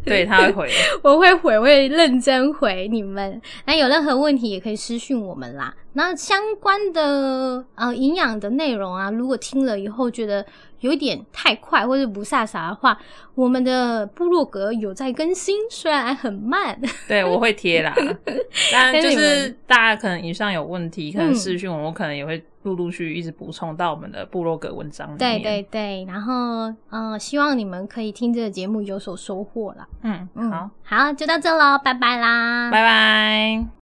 对，他会回。我会回，我会认真回你们。那有任何问题也可以私讯我们啦。那相关的呃营养的内容啊，如果听了以后觉得有一点太快或者不飒飒的话，我们的部落格有在更新，虽然很慢。对，我会贴啦。当然，就是大家可能以上有问题，可能嗯私讯我，我可能也会陆陆续续一直补充到我们的部落格文章里对面。对对，然后呃，希望你们可以听这个节目有所收获啦。嗯，嗯，好，好，就到这喽，拜拜啦，拜拜。